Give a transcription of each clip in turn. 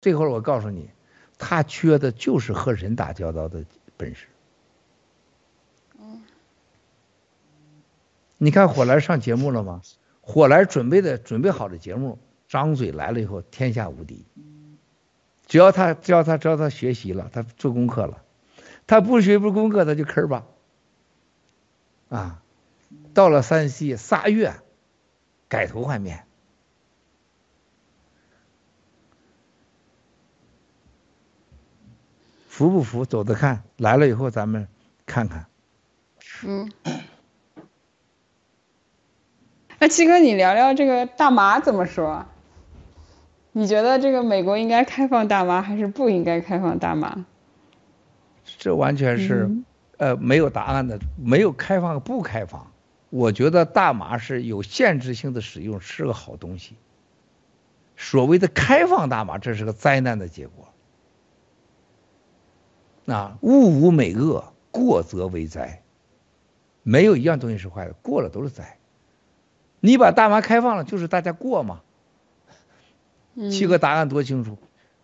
最后我告诉你，他缺的就是和人打交道的本事。你看火来上节目了吗？火来准备的准备好的节目，张嘴来了以后天下无敌。只要他只要他只要他学习了，他做功课了，他不学不功课他就坑吧。啊，到了山西仨月，改头换面。服不服？走着看，来了以后咱们看看。嗯。那七哥，你聊聊这个大麻怎么说？你觉得这个美国应该开放大麻还是不应该开放大麻？这完全是、嗯、呃没有答案的，没有开放不开放。我觉得大麻是有限制性的使用，是个好东西。所谓的开放大麻，这是个灾难的结果。啊，物无美恶，过则为灾。没有一样东西是坏的，过了都是灾。你把大麻开放了，就是大家过嘛。七个答案多清楚。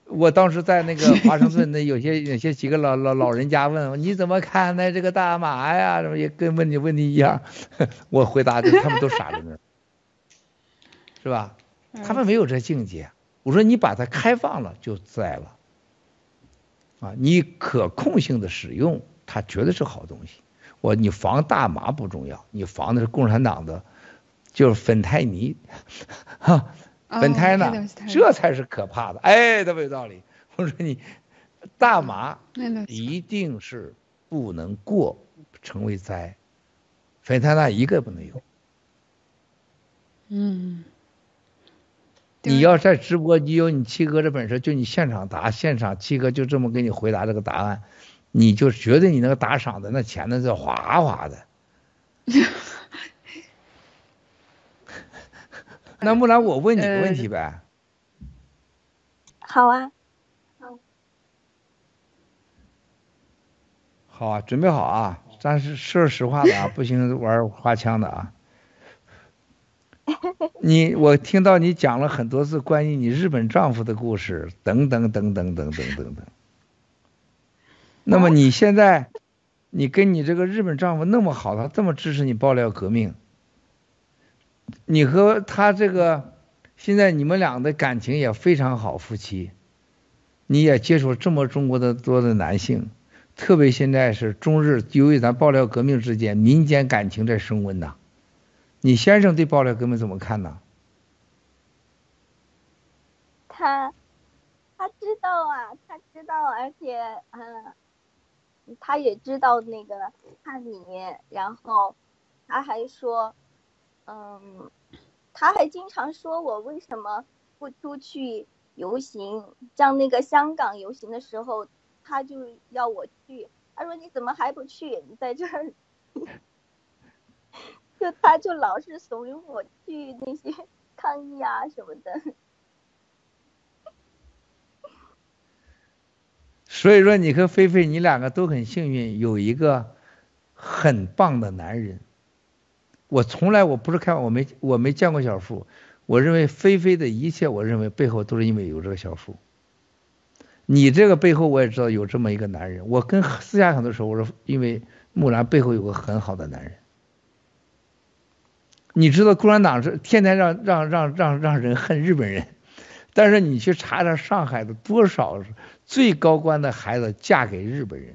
嗯、我当时在那个华盛顿，那有些有些几个老老老人家问我，你怎么看待这个大麻呀？什么也跟问你问题一样。我回答的，他们都傻在那儿，是吧？他们没有这境界。我说你把它开放了，就灾了。啊，你可控性的使用，它绝对是好东西。我你防大麻不重要，你防的是共产党的，就是芬太尼，哈，芬太呢，这才是可怕的。哎，特别有道理。我说你，大麻一定是不能过，成为灾。芬太那一个不能有。嗯。你要在直播，你有你七哥的本事，就你现场答，现场七哥就这么给你回答这个答案，你就觉得你那个打赏的那钱呢是哗哗的。那木兰，我问你个问题呗。好啊。好。好啊，准备好啊，咱是说实话的啊，不行玩花枪的啊。你我听到你讲了很多次关于你日本丈夫的故事，等等等等等等等等。那么你现在，你跟你这个日本丈夫那么好，他这么支持你爆料革命，你和他这个现在你们俩的感情也非常好，夫妻，你也接触这么中国的多的男性，特别现在是中日，由于咱爆料革命之间民间感情在升温呐。你先生对爆料革命怎么看呢？他他知道啊，他知道，而且嗯，他也知道那个看你，然后他还说，嗯，他还经常说我为什么不出去游行，像那个香港游行的时候，他就要我去，他说你怎么还不去？你在这儿。就他就老是怂恿我去那些 抗议啊什么的，所以说你和菲菲你两个都很幸运，有一个很棒的男人。我从来我不是看我没我没见过小树，我认为菲菲的一切，我认为背后都是因为有这个小树。你这个背后我也知道有这么一个男人，我跟私下很多时候我说，因为木兰背后有个很好的男人。你知道共产党是天天让让让让让人恨日本人，但是你去查查上海的多少最高官的孩子嫁给日本人，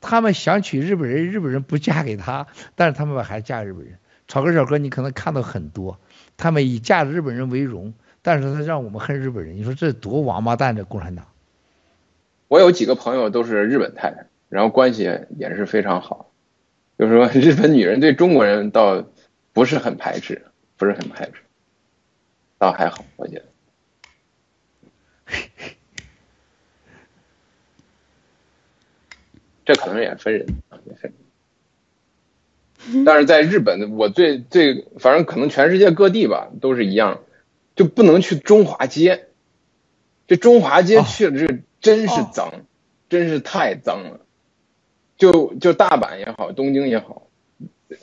他们想娶日本人，日本人不嫁给他，但是他们把孩子嫁给日本人。草根小哥，你可能看到很多，他们以嫁日本人为荣，但是他让我们恨日本人，你说这多王八蛋！这共产党。我有几个朋友都是日本太太，然后关系也是非常好。就是说，日本女人对中国人倒不是很排斥，不是很排斥，倒还好，我觉得。这可能也分人啊，也分人。但是在日本，我最最反正可能全世界各地吧都是一样，就不能去中华街。这中华街去了，这真是脏，真是太脏了。就就大阪也好，东京也好，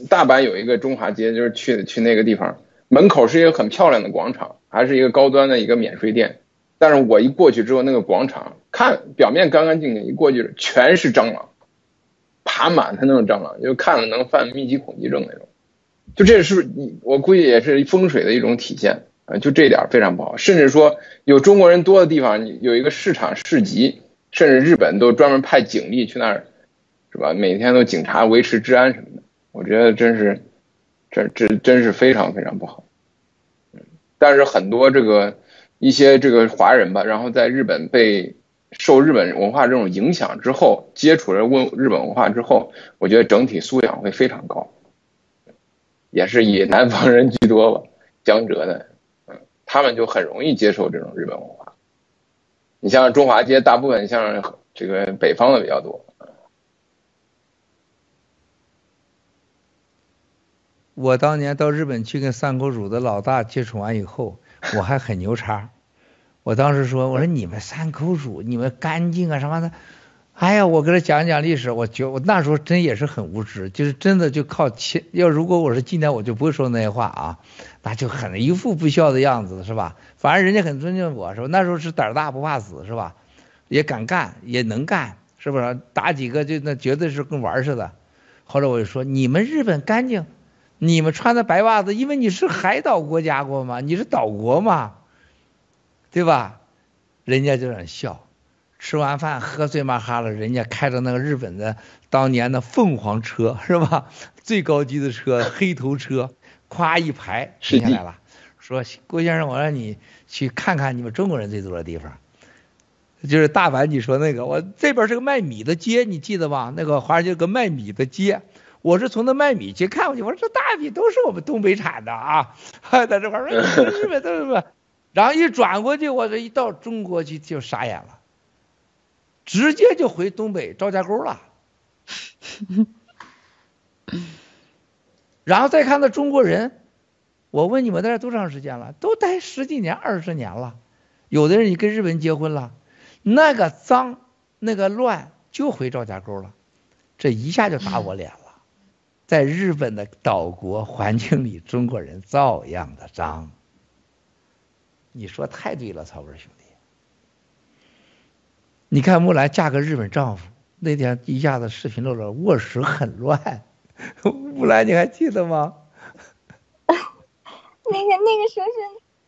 大阪有一个中华街，就是去去那个地方，门口是一个很漂亮的广场，还是一个高端的一个免税店，但是我一过去之后，那个广场看表面干干净净，一过去全是蟑螂，爬满它那种蟑螂，就看了能犯密集恐惧症那种。就这是你，我估计也是风水的一种体现啊。就这点非常不好，甚至说有中国人多的地方，有一个市场市集，甚至日本都专门派警力去那儿，是吧？每天都警察维持治安什么的。我觉得真是，这这真是非常非常不好。但是很多这个一些这个华人吧，然后在日本被受日本文化这种影响之后，接触了问日本文化之后，我觉得整体素养会非常高，也是以南方人居多吧，江浙的，嗯，他们就很容易接受这种日本文化。你像中华街，大部分像这个北方的比较多。我当年到日本去跟三口组的老大接触完以后，我还很牛叉。我当时说：“我说你们三口组，你们干净啊什么的。”哎呀，我给他讲讲历史，我觉我那时候真也是很无知，就是真的就靠钱。要如果我是今天，我就不会说那些话啊，那就很一副不孝的样子，是吧？反正人家很尊敬我，是吧？那时候是胆大不怕死，是吧？也敢干，也能干，是不是？打几个就那绝对是跟玩似的。后来我就说：“你们日本干净。”你们穿的白袜子，因为你是海岛国家过吗，你是岛国吗，对吧？人家就在笑，吃完饭喝醉嘛哈了，人家开着那个日本的当年的凤凰车是吧？最高级的车，黑头车，咵一排停下来了，说郭先生，我让你去看看你们中国人最多的地方，就是大阪你说那个，我这边是个卖米的街，你记得吧？那个华尔街有个卖米的街。我是从那卖米去看过去，我说这大米都是我们东北产的啊，还 在这块说 日本都是什么，然后一转过去，我这一到中国去就傻眼了，直接就回东北赵家沟了，然后再看到中国人，我问你们在这多长时间了？都待十几年、二十年了，有的人你跟日本人结婚了，那个脏、那个乱就回赵家沟了，这一下就打我脸了。在日本的岛国环境里，中国人照样的脏。你说太对了，曹文兄弟。你看木兰嫁个日本丈夫，那天一下子视频露了，卧室很乱。木兰你还记得吗？那个那个时候是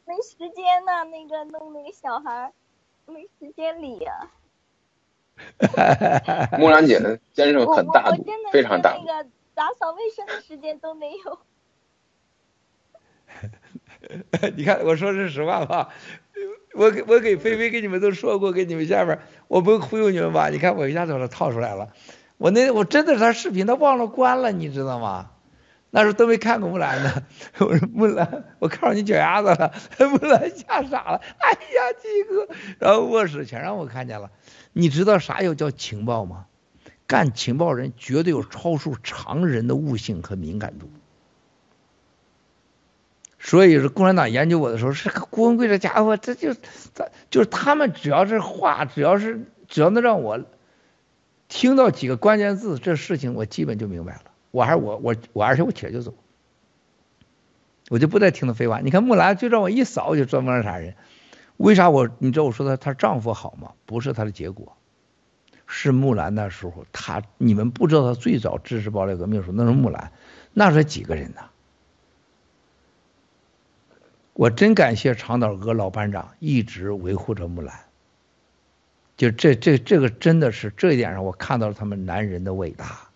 没时间呢，那个弄那个小孩没时间理呀、啊。木兰姐的先生很大度，非常大。打扫卫生的时间都没有。你看，我说是实话吧？我给我给菲菲给你们都说过，给你们下面，我不忽悠你们吧？你看我一下子把它套出来了。我那我真的是他视频，他忘了关了，你知道吗？那时候都没看过木兰呢。我说木兰，我看到你脚丫子了。木兰吓傻了。哎呀，鸡哥，然后卧室全让我看见了。你知道啥又叫情报吗？干情报人绝对有超出常人的悟性和敏感度，所以是共产党研究我的时候，是个郭文贵这家伙，这就他就是他们只要是话，只要是只要能让我听到几个关键字，这事情我基本就明白了。我还是我我我而且我起来就走，我就不再听他废话。你看木兰就让我一扫我就专门是啥人？为啥我你知道我说她她丈夫好吗？不是她的结果。是木兰那时候，他你们不知道，他最早支持暴力革命的时候，那是木兰，那是几个人呢？我真感谢长岛哥老班长一直维护着木兰，就这这这个真的是这一点上，我看到了他们男人的伟大。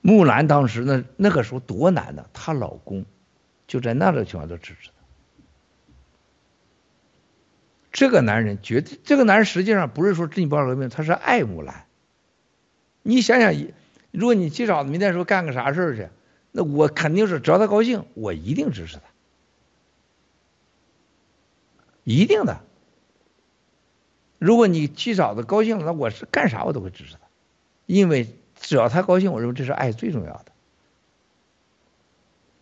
木兰当时那那个时候多难呢，她老公就在那个情况都支持。这个男人绝对，这个男人实际上不是说真暴力革命，他是爱木兰。你想想，如果你七嫂子明天说干个啥事儿去，那我肯定是只要他高兴，我一定支持他，一定的。如果你七嫂子高兴了，那我是干啥我都会支持他，因为只要他高兴，我认为这是爱最重要的。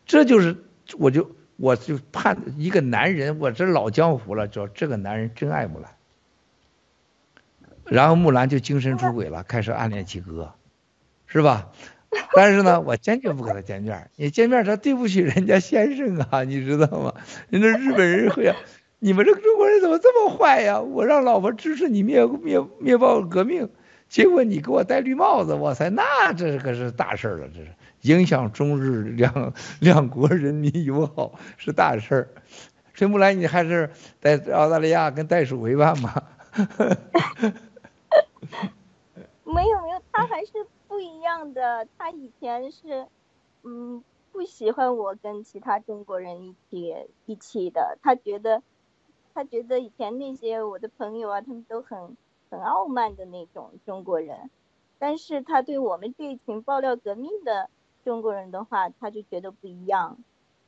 这就是我就。我就判一个男人，我这老江湖了，知道这个男人真爱木兰。然后木兰就精神出轨了，开始暗恋七哥，是吧？但是呢，我坚决不跟他见面。你见面，他对不起人家先生啊，你知道吗？人家日本人会，你们这个中国人怎么这么坏呀？我让老婆支持你灭灭灭暴革命，结果你给我戴绿帽子，哇塞，那这可是大事了，这是影响中日两两国人民友好是大事儿。崔木兰，你还是在澳大利亚跟袋鼠为伴吗？没有没有，他还是不一样的。他以前是，嗯，不喜欢我跟其他中国人一起一起的。他觉得，他觉得以前那些我的朋友啊，他们都很很傲慢的那种中国人。但是他对我们这一群爆料革命的中国人的话，他就觉得不一样。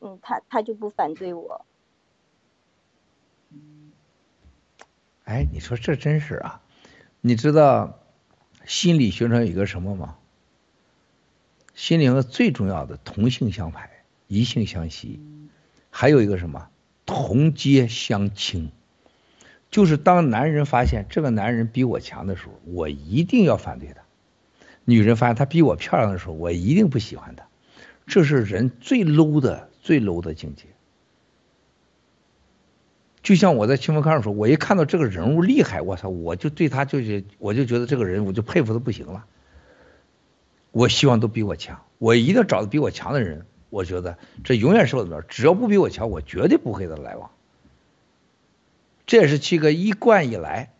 嗯，他他就不反对我。哎，你说这真是啊？你知道？心理学上有一个什么吗？心理学最重要的同性相排，异性相吸，还有一个什么同阶相轻，就是当男人发现这个男人比我强的时候，我一定要反对他；女人发现他比我漂亮的时候，我一定不喜欢他。这是人最 low 的、最 low 的境界。就像我在青峰康说，我一看到这个人物厉害，我操，我就对他就是，我就觉得这个人，我就佩服的不行了。我希望都比我强，我一定要找到比我强的人。我觉得这永远是我的标，只要不比我强，我绝对不会跟他来往。这也是七哥一贯以来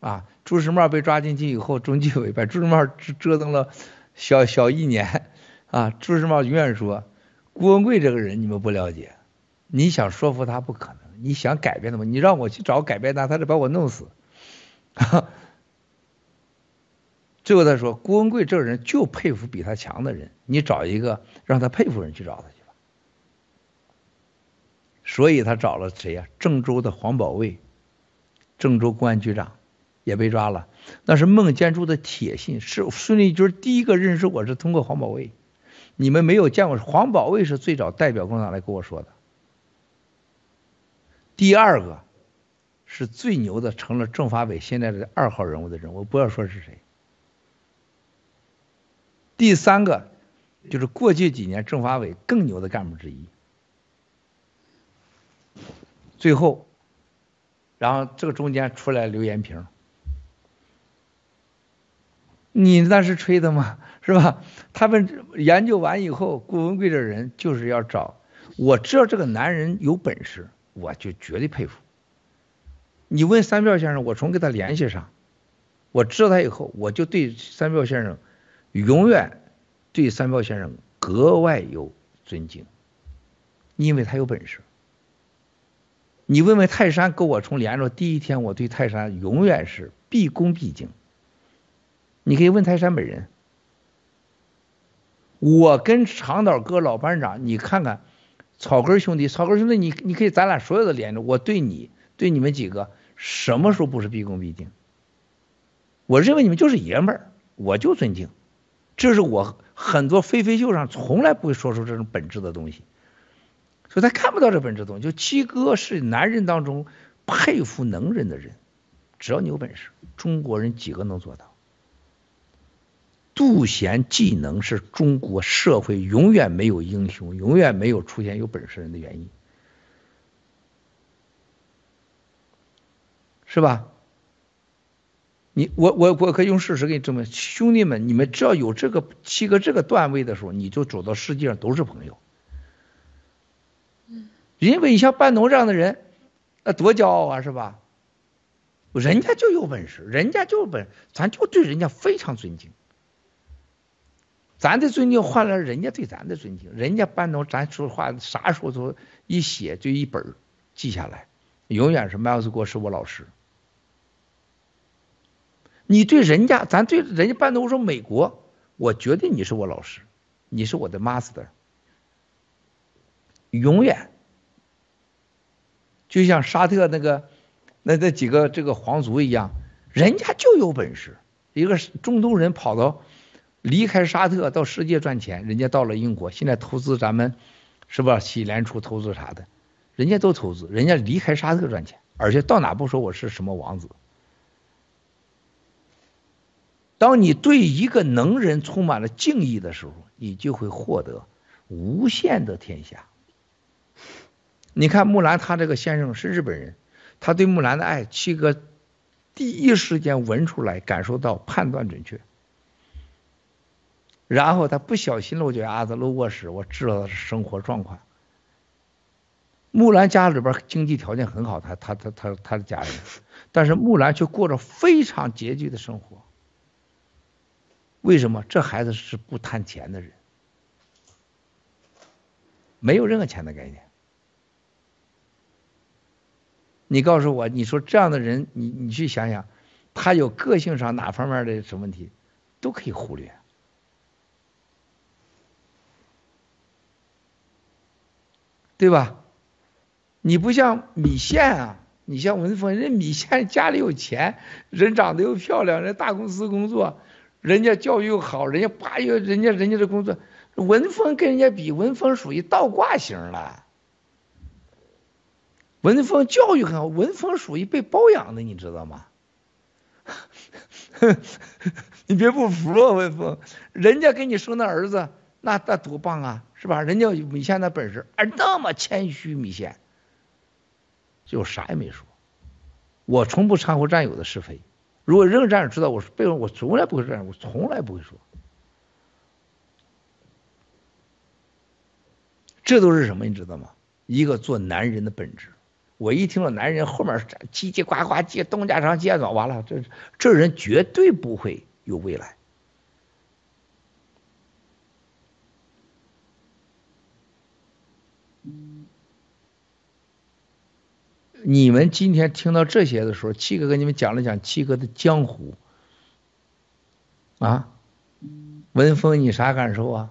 啊，朱时茂被抓进去以后，中纪委把朱时茂折折腾了小小一年啊。朱时茂永远说，郭文贵这个人你们不了解，你想说服他不可能。你想改变他吗？你让我去找改变他，他得把我弄死。最后他说：“郭文贵这个人就佩服比他强的人，你找一个让他佩服的人去找他去吧。”所以他找了谁呀？郑州的黄保卫，郑州公安局长也被抓了。那是孟建柱的铁信，是孙立军第一个认识我是通过黄保卫。你们没有见过，黄保卫是最早代表共产党来跟我说的。第二个是最牛的，成了政法委现在的二号人物的人，我不要说是谁。第三个就是过去几年政法委更牛的干部之一。最后，然后这个中间出来刘延平，你那是吹的吗？是吧？他们研究完以后，顾文贵这人就是要找，我知道这个男人有本事。我就绝对佩服。你问三票先生，我从跟他联系上，我知道他以后，我就对三票先生永远对三票先生格外有尊敬，因为他有本事。你问问泰山，跟我从连着第一天，我对泰山永远是毕恭毕敬。你可以问泰山本人，我跟长岛哥老班长，你看看。草根兄弟，草根兄弟，你你可以咱俩所有的连着，我对你对你们几个什么时候不是毕恭毕敬？我认为你们就是爷们儿，我就尊敬。这是我很多飞飞秀上从来不会说出这种本质的东西，所以他看不到这本质东西。就七哥是男人当中佩服能人的人，只要你有本事，中国人几个能做到？妒贤技能是中国社会永远没有英雄，永远没有出现有本事人的原因，是吧？你我我我可以用事实给你证明，兄弟们，你们只要有这个七个这个段位的时候，你就走到世界上都是朋友。嗯因为你像半农这样的人，那多骄傲啊，是吧？人家就有本事，人家就有本，咱就对人家非常尊敬。咱的尊敬换来人家对咱的尊敬，人家班农咱说话啥时候都一写就一本记下来，永远是麦克斯郭是我老师。你对人家，咱对人家班农说美国，我觉得你是我老师，你是我的 master，永远。就像沙特那个那那几个这个皇族一样，人家就有本事，一个中东人跑到。离开沙特到世界赚钱，人家到了英国，现在投资咱们，是吧？洗联储投资啥的，人家都投资，人家离开沙特赚钱，而且到哪不说我是什么王子。当你对一个能人充满了敬意的时候，你就会获得无限的天下。你看木兰，他这个先生是日本人，他对木兰的爱，七哥第一时间闻出来，感受到，判断准确。然后他不小心落脚丫子落卧室，我知道他的生活状况。木兰家里边经济条件很好，他他他他他的家人，但是木兰却过着非常拮据的生活。为什么？这孩子是不贪钱的人，没有任何钱的概念。你告诉我，你说这样的人，你你去想想，他有个性上哪方面的什么问题，都可以忽略，对吧？你不像米线啊，你像文峰，人家米线家里有钱，人长得又漂亮，人大公司工作，人家教育又好，人家八月人家人家的工作，文峰跟人家比，文峰属于倒挂型了。文峰教育很好，文峰属于被包养的，你知道吗？你别不服啊，文峰，人家给你生的儿子，那那多棒啊，是吧？人家米线的本事，而那么谦虚，米线。就啥也没说，我从不掺和战友的是非。如果任何战友知道我是背后，我从来不会这样，我从来不会说。这都是什么？你知道吗？一个做男人的本质。我一听到男人后面叽叽呱呱接东家长接走，完了，这这人绝对不会有未来。你们今天听到这些的时候，七哥跟你们讲了讲七哥的江湖啊，文峰，你啥感受啊？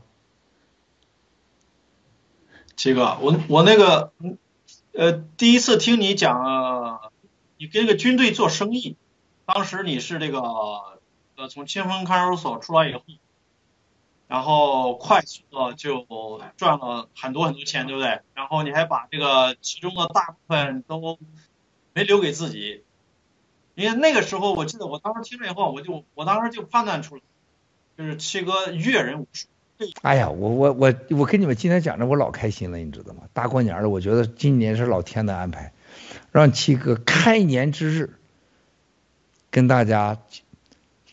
七哥，我我那个，呃，第一次听你讲，你跟个军队做生意，当时你是这个，呃，从清风看守所出来以后。然后快速的就赚了很多很多钱，对不对？然后你还把这个其中的大部分都没留给自己，因为那个时候我记得我当时听了以后，我就我当时就判断出来，就是七哥阅人无数。哎呀，我我我我跟你们今天讲着，我老开心了，你知道吗？大过年的，我觉得今年是老天的安排，让七哥开年之日跟大家。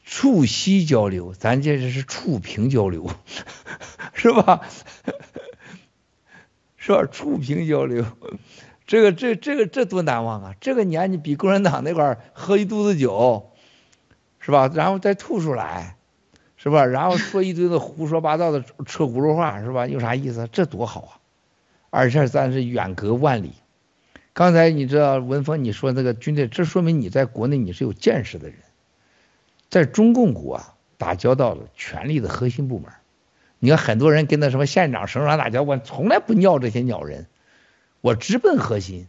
促膝交流，咱这是触屏交流，是吧？是吧？触屏交流，这个这这个这多难忘啊！这个年你比共产党那块喝一肚子酒，是吧？然后再吐出来，是吧？然后说一堆的胡说八道的车轱辘话，是吧？有啥意思？这多好啊！而且咱是远隔万里。刚才你知道文峰你说那个军队，这说明你在国内你是有见识的人。在中共国啊，打交道的权力的核心部门，你看很多人跟那什么县长、省长打交道，我从来不鸟这些鸟人，我直奔核心，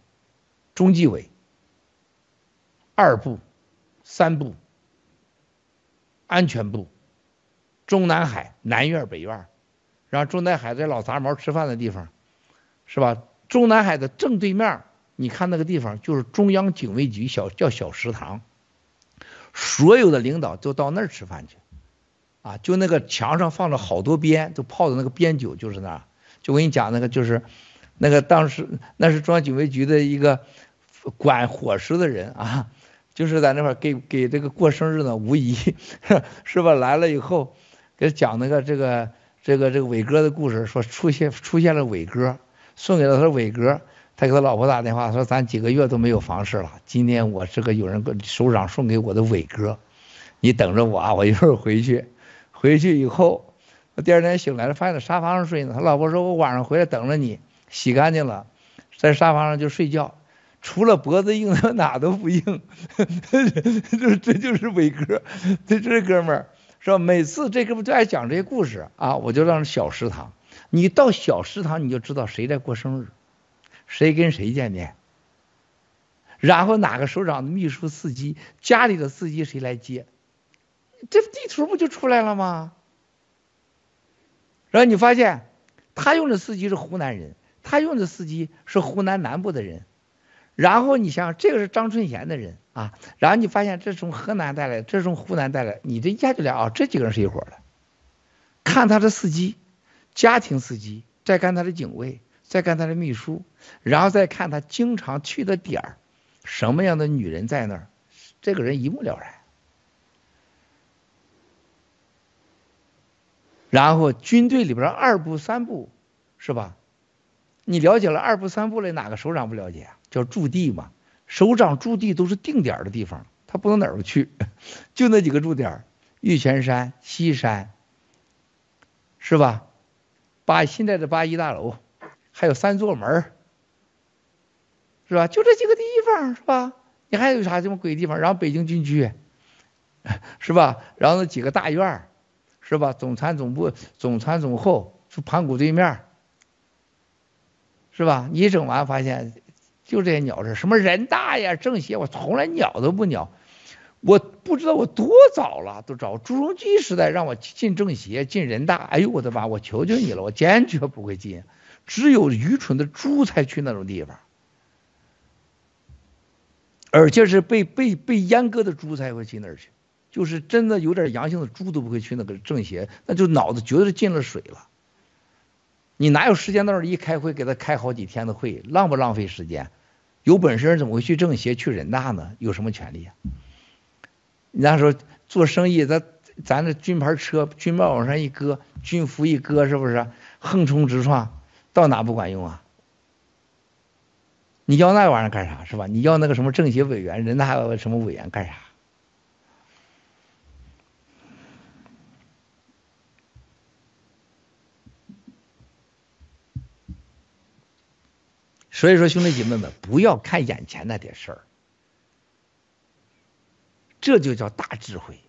中纪委、二部、三部、安全部、中南海南院北院，然后中南海在老杂毛吃饭的地方，是吧？中南海的正对面，你看那个地方就是中央警卫局小叫小食堂。所有的领导都到那儿吃饭去，啊，就那个墙上放了好多鞭，都泡的那个鞭酒就是那儿。就我跟你讲那个就是，那个当时那是中央警卫局的一个管伙食的人啊，就是在那块儿给给这个过生日呢，吴 仪是吧？来了以后给讲那个这个这个这个伟哥的故事，说出现出现了伟哥，送给了他伟哥。他给他老婆打电话说：“咱几个月都没有房事了，今天我这个有人首长送给我的伟哥，你等着我啊，我一会儿回去。回去以后，第二天醒来了，发现在沙发上睡呢。他老婆说：‘我晚上回来等着你，洗干净了，在沙发上就睡觉，除了脖子硬，他哪都不硬。’这这就是伟哥，这这哥们儿是吧？每次这哥们儿就爱讲这些故事啊，我就让小食堂，你到小食堂你就知道谁在过生日。”谁跟谁见面，然后哪个首长的秘书、司机，家里的司机谁来接，这地图不就出来了吗？然后你发现，他用的司机是湖南人，他用的司机是湖南南部的人，然后你想想，这个是张春贤的人啊，然后你发现这从河南带来，这从湖南带来，你这一下就了啊，这几个人是一伙的。看他的司机，家庭司机，再看他的警卫。再看他的秘书，然后再看他经常去的点儿，什么样的女人在那儿，这个人一目了然。然后军队里边二部三部，是吧？你了解了二部三部嘞，哪个首长不了解啊？叫驻地嘛，首长驻地都是定点的地方，他不能哪儿都去，就那几个驻点，玉泉山、西山，是吧？八现在的八一大楼，还有三座门，是吧？就这几个地方，是吧？你还有啥这么鬼地方？然后北京军区，是吧？然后那几个大院，是吧？总参总部、总参总后是盘古对面。是吧？你整完发现，就这些鸟事，什么人大呀、政协，我从来鸟都不鸟。我不知道我多早了，都找朱镕基时代让我进政协、进人大，哎呦我的妈！我求求你了，我坚决不会进。只有愚蠢的猪才去那种地方，而且是被被被阉割的猪才会去那儿去。就是真的有点阳性的猪都不会去那个政协，那就脑子绝对进了水了。你哪有时间到那儿一开会，给他开好几天的会，浪不浪费时间？有本事怎么会去政协、去人大呢？有什么权利啊？那时候做生意，咱咱这军牌车、军帽往上一搁，军服一搁，是不是横冲直撞？到哪不管用啊？你要那玩意儿干啥？是吧？你要那个什么政协委员、人大什么委员干啥？所以说，兄弟姐妹们，不要看眼前那点事儿，这就叫大智慧。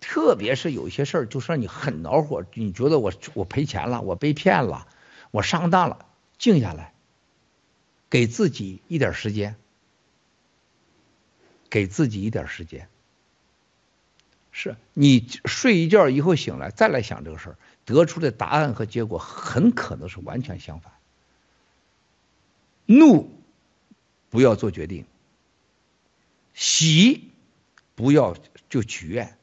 特别是有些事儿，就让你很恼火，你觉得我我赔钱了，我被骗了，我上当了，静下来，给自己一点时间，给自己一点时间。是你睡一觉以后醒来再来想这个事儿，得出的答案和结果很可能是完全相反。怒，不要做决定；喜，不要就许愿。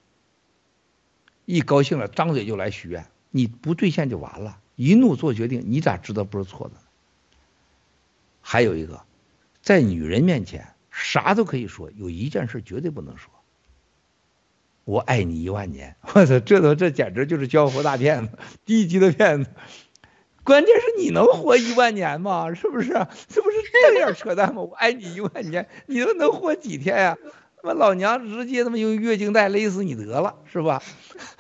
一高兴了，张嘴就来许愿，你不兑现就完了。一怒做决定，你咋知道不是错的？还有一个，在女人面前啥都可以说，有一件事绝对不能说：“我爱你一万年。”我操，这都这简直就是江湖大骗子，低级的骗子。关键是你能活一万年吗？是不是？这不是这样扯淡吗？我爱你一万年，你都能活几天呀？他妈老娘直接他妈用月经带勒死你得了，是吧？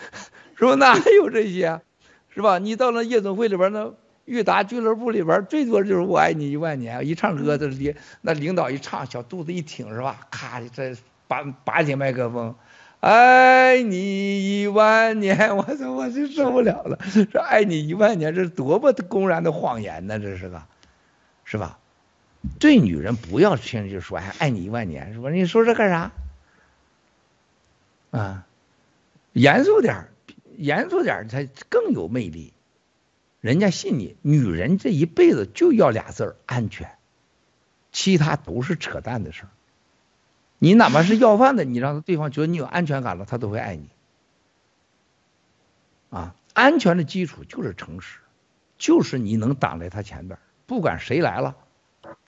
是吧？哪有这些？是吧？你到那夜总会里边，那裕达俱乐部里边，最多就是我爱你一万年。一唱歌，这领那领导一唱，小肚子一挺，是吧？咔，这拔拔起麦克风。爱你一万年，我操，我就受不了了。说爱你一万年，这是多么公然的谎言呢？这是个，是吧？对女人不要轻易就说哎，爱你一万年，是吧？你说这干啥？啊，严肃点，严肃点才更有魅力，人家信你。女人这一辈子就要俩字儿安全，其他都是扯淡的事儿。你哪怕是要饭的，你让对方觉得你有安全感了，他都会爱你。啊，安全的基础就是诚实，就是你能挡在他前边，不管谁来了，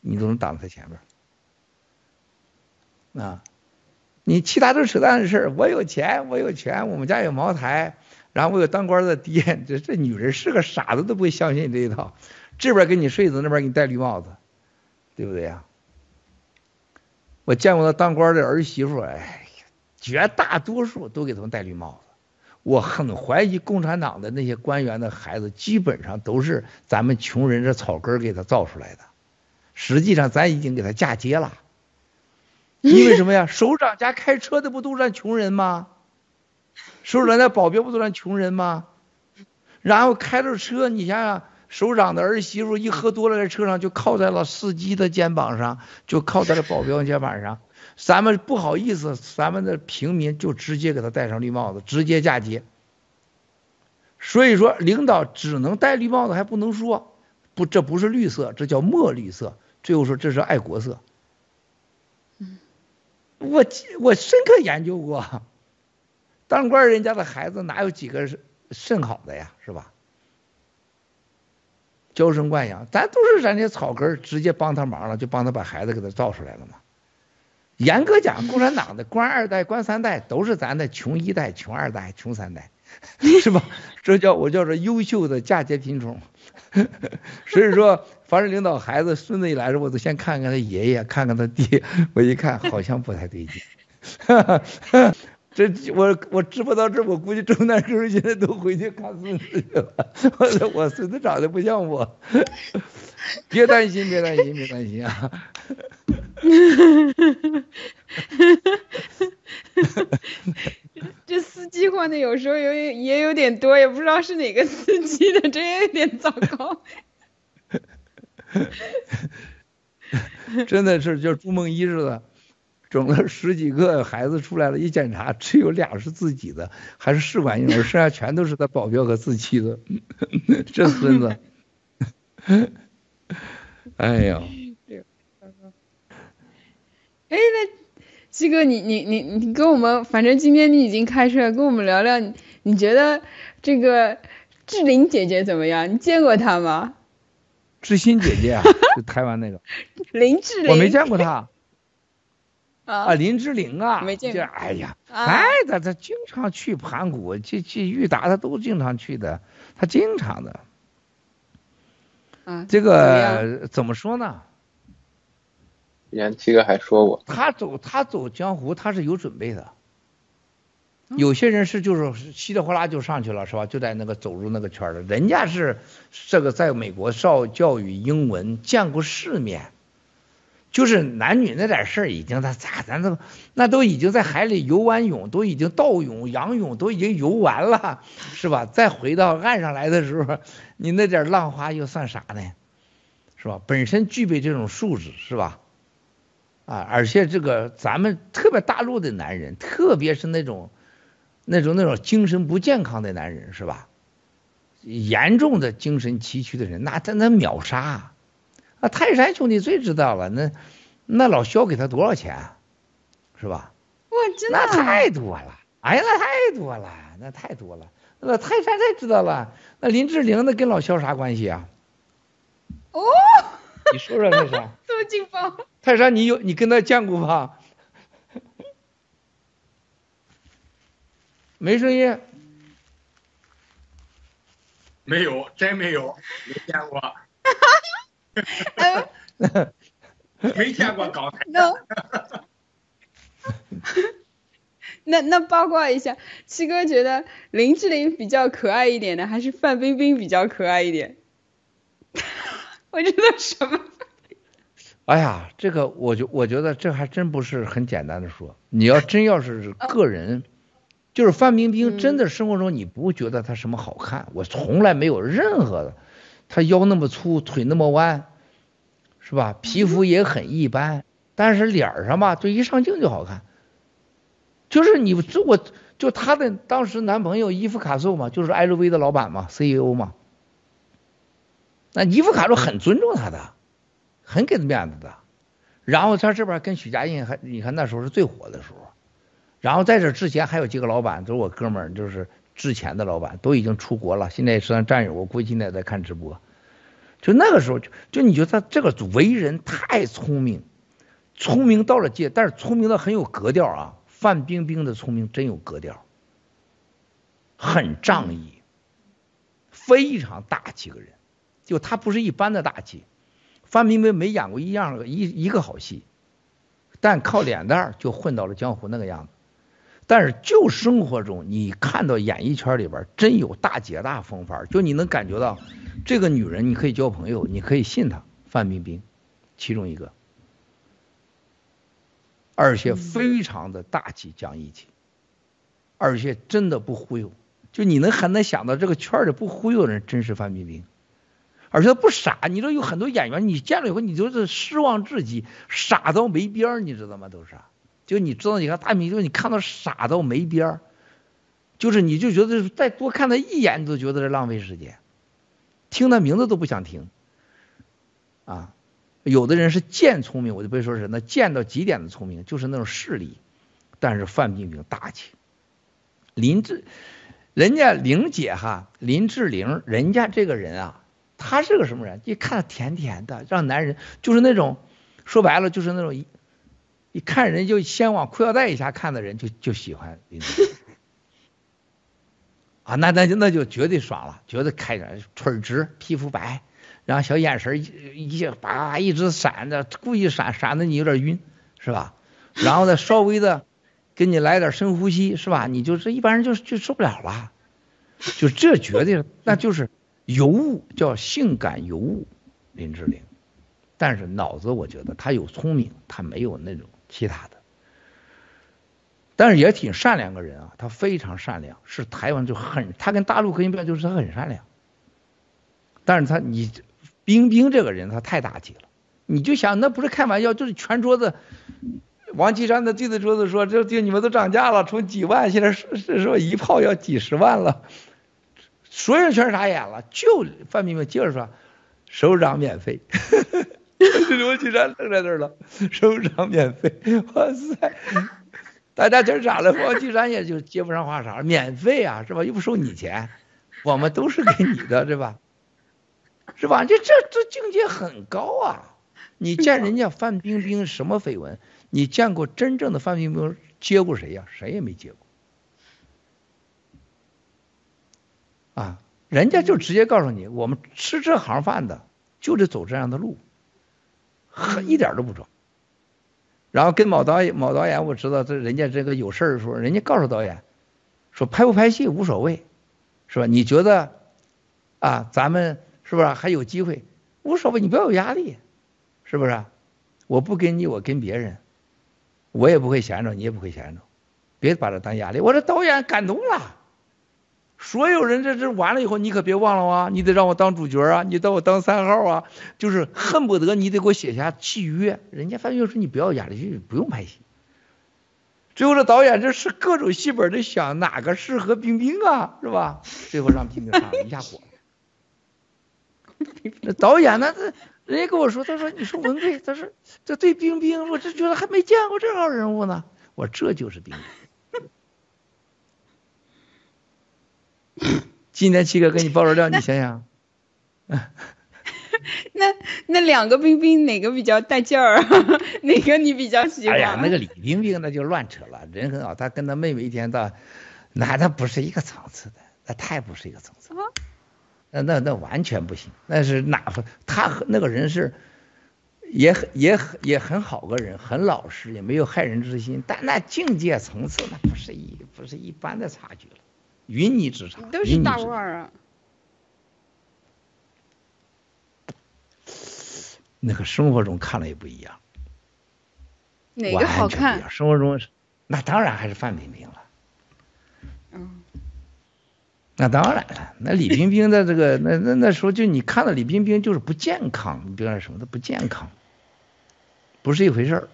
你都能挡在他前边。啊，你其他都是扯淡的事儿。我有钱，我有权，我们家有茅台，然后我有当官的爹。这这女人是个傻子，都不会相信你这一套。这边给你睡子，那边给你戴绿帽子，对不对呀？我见过那当官的儿媳妇，哎，绝大多数都给他们戴绿帽子。我很怀疑共产党的那些官员的孩子，基本上都是咱们穷人这草根给他造出来的。实际上，咱已经给他嫁接了。因为什么呀？首长家开车的不都是穷人吗？首长家保镖不都是穷人吗？然后开着车，你想想。首长的儿媳妇一喝多了，在车上就靠在了司机的肩膀上，就靠在了保镖肩膀上。咱们不好意思，咱们的平民就直接给他戴上绿帽子，直接嫁接。所以说，领导只能戴绿帽子，还不能说不，这不是绿色，这叫墨绿色。最后说这是爱国色。我我深刻研究过，当官人家的孩子哪有几个是甚好的呀，是吧？娇生惯养，咱都是咱这草根，直接帮他忙了，就帮他把孩子给他造出来了嘛。严格讲，共产党的官二代、官三代都是咱的穷一代、穷二代、穷三代，是吧？这叫我叫做优秀的嫁接品种。所以说，凡是领导孩子、孙子一来时，我都先看看他爷爷，看看他爹。我一看，好像不太对劲。这我我直播到这，我估计周南哥现在都回去看孙子去了。我我孙子长得不像我。别担心，别担心，别担心啊！这司机换的有时候有也有点多，也不知道是哪个司机的，这也有点糟糕。真的是就朱梦一似的，整了十几个孩子出来了，一检查只有俩是自己的，还是试管婴儿，剩下全都是他保镖和自己的。这孙子。哎呀，哎，那七哥，你你你你跟我们，反正今天你已经开车了，跟我们聊聊，你你觉得这个志玲姐姐怎么样？你见过她吗？志新姐姐啊，就台湾那个。林志玲。我没见过她。啊，林志玲啊。没见过。哎呀，哎，他他经常去盘古，去去裕达，他都经常去的，他经常的。啊，这个怎么说呢？之七哥还说过，他走他走江湖，他是有准备的。有些人是就是稀里哗啦就上去了，是吧？就在那个走入那个圈了。人家是这个在美国受教育英文，见过世面。就是男女那点事儿，已经他咋咱都那都已经在海里游完泳，都已经倒泳、仰泳都已经游完了，是吧？再回到岸上来的时候，你那点浪花又算啥呢？是吧？本身具备这种素质，是吧？啊，而且这个咱们特别大陆的男人，特别是那种那种那种精神不健康的男人，是吧？严重的精神崎岖的人，那他那秒杀。啊，泰山兄弟最知道了，那那老肖给他多少钱，是吧？我，真的？那太多了，哎呀，那太多了，那太多了。那泰山太知道了，那林志玲那跟老肖啥关系啊？哦，你说说那是？这么劲爆？泰山，你有你跟他见过吧？没声音。没有，真没有，没见过。没见过高台。那那那八卦一下，七哥觉得林志玲比较可爱一点呢，还是范冰冰比较可爱一点？我觉得什么？哎呀，这个我觉我觉得这还真不是很简单的说。你要真要是个人，就是范冰冰，真的生活中你不觉得她什么好看？我从来没有任何的。他腰那么粗，腿那么弯，是吧？皮肤也很一般，但是脸上吧，就一上镜就好看。就是你就我就他的当时男朋友伊夫卡素嘛，就是 LV 的老板嘛，CEO 嘛。那伊夫卡索很尊重他的，很给他面子的。然后他这边跟许家印还，你看那时候是最火的时候。然后在这之前还有几个老板，都是我哥们儿，就是。之前的老板都已经出国了，现在也是咱战友，我估计现在在看直播。就那个时候，就就你觉得他这个为人太聪明，聪明到了界，但是聪明的很有格调啊。范冰冰的聪明真有格调，很仗义，非常大气个人。就他不是一般的大气。范冰冰没演过一样一一个好戏，但靠脸蛋就混到了江湖那个样子。但是就生活中，你看到演艺圈里边真有大姐大风范，就你能感觉到这个女人你可以交朋友，你可以信她。范冰冰，其中一个，而且非常的大气讲义气，而且真的不忽悠，就你能很难想到这个圈里不忽悠人真是范冰冰，而且不傻。你知道有很多演员，你见了以后你就是失望至极，傻到没边儿，你知道吗？都是。就你知道，你看大明星，你看到傻到没边儿，就是你就觉得再多看他一眼，你都觉得是浪费时间，听他名字都不想听。啊，有的人是贱聪明，我就别说是那贱到极点的聪明，就是那种势利。但是范冰冰大气，林志，人家玲姐哈，林志玲，人家这个人啊，她是个什么人？一看甜甜的，让男人就是那种说白了就是那种。一看人就先往裤腰带以下看的人就就喜欢林志玲。啊，那那就那就绝对爽了，绝对开着腿直，皮肤白，然后小眼神一一叭一直闪着，故意闪闪的你有点晕，是吧？然后呢，稍微的给你来点深呼吸，是吧？你就这一般人就就受不了了，就这绝对那就是尤物，叫性感尤物，林志玲。但是脑子我觉得她有聪明，她没有那种其他的。但是也挺善良个人啊，他非常善良，是台湾就很，他跟大陆可以比，就是他很善良。但是他你冰冰这个人他太大气了，你就想那不是开玩笑，就是全桌子，王岐山的对着桌子说，这这你们都涨价了，从几万现在是是说一炮要几十万了，所有人全傻眼了，就范冰冰接着说，首长免费，王岐山愣在那儿了，首长免费，哇塞。大家今儿咋了？王岐山也就接不上话茬，免费啊，是吧？又不收你钱，我们都是给你的，对吧？是吧？这这这境界很高啊！你见人家范冰冰什么绯闻？你见过真正的范冰冰接过谁呀？谁也没接过。啊，人家就直接告诉你，我们吃这行饭的就得走这样的路，很一点都不装。然后跟某导演，某导演我知道这人家这个有事儿的时候，人家告诉导演说拍不拍戏无所谓，是吧？你觉得啊，咱们是不是还有机会？无所谓，你不要有压力，是不是？我不跟你，我跟别人，我也不会闲着，你也不会闲着，别把这当压力。我这导演感动了。所有人这这完了以后，你可别忘了啊！你得让我当主角啊！你让我当三号啊！就是恨不得你得给我写下契约。人家范冰冰说你不要演了，就不用拍戏。最后这导演这是各种戏本的想哪个适合冰冰啊，是吧？最后让冰冰上了一下火。那导演呢？这人家跟我说，他说你说文贵，他说这对冰冰，我这觉得还没见过这号人物呢。我说这就是冰冰。今天七哥给你爆了料，你想想，那那两个冰冰哪个比较带劲儿？哪个你比较喜欢？哎呀，那个李冰冰那就乱扯了，人很好，他跟他妹妹一天到，那他不是一个层次的，那太不是一个层次。那那那完全不行，那是哪分？他和那个人是也很也很也很好个人，很老实，也没有害人之心，但那境界层次那不是一不是一般的差距了。云泥之差，都是大腕儿啊。那个生活中看了也不一样。哪个好看？生活中，那当然还是范冰冰了。嗯。那当然了，那李冰冰的这个，那那那时候就你看到李冰冰就是不健康，你别说什么，她不健康，不是一回事儿。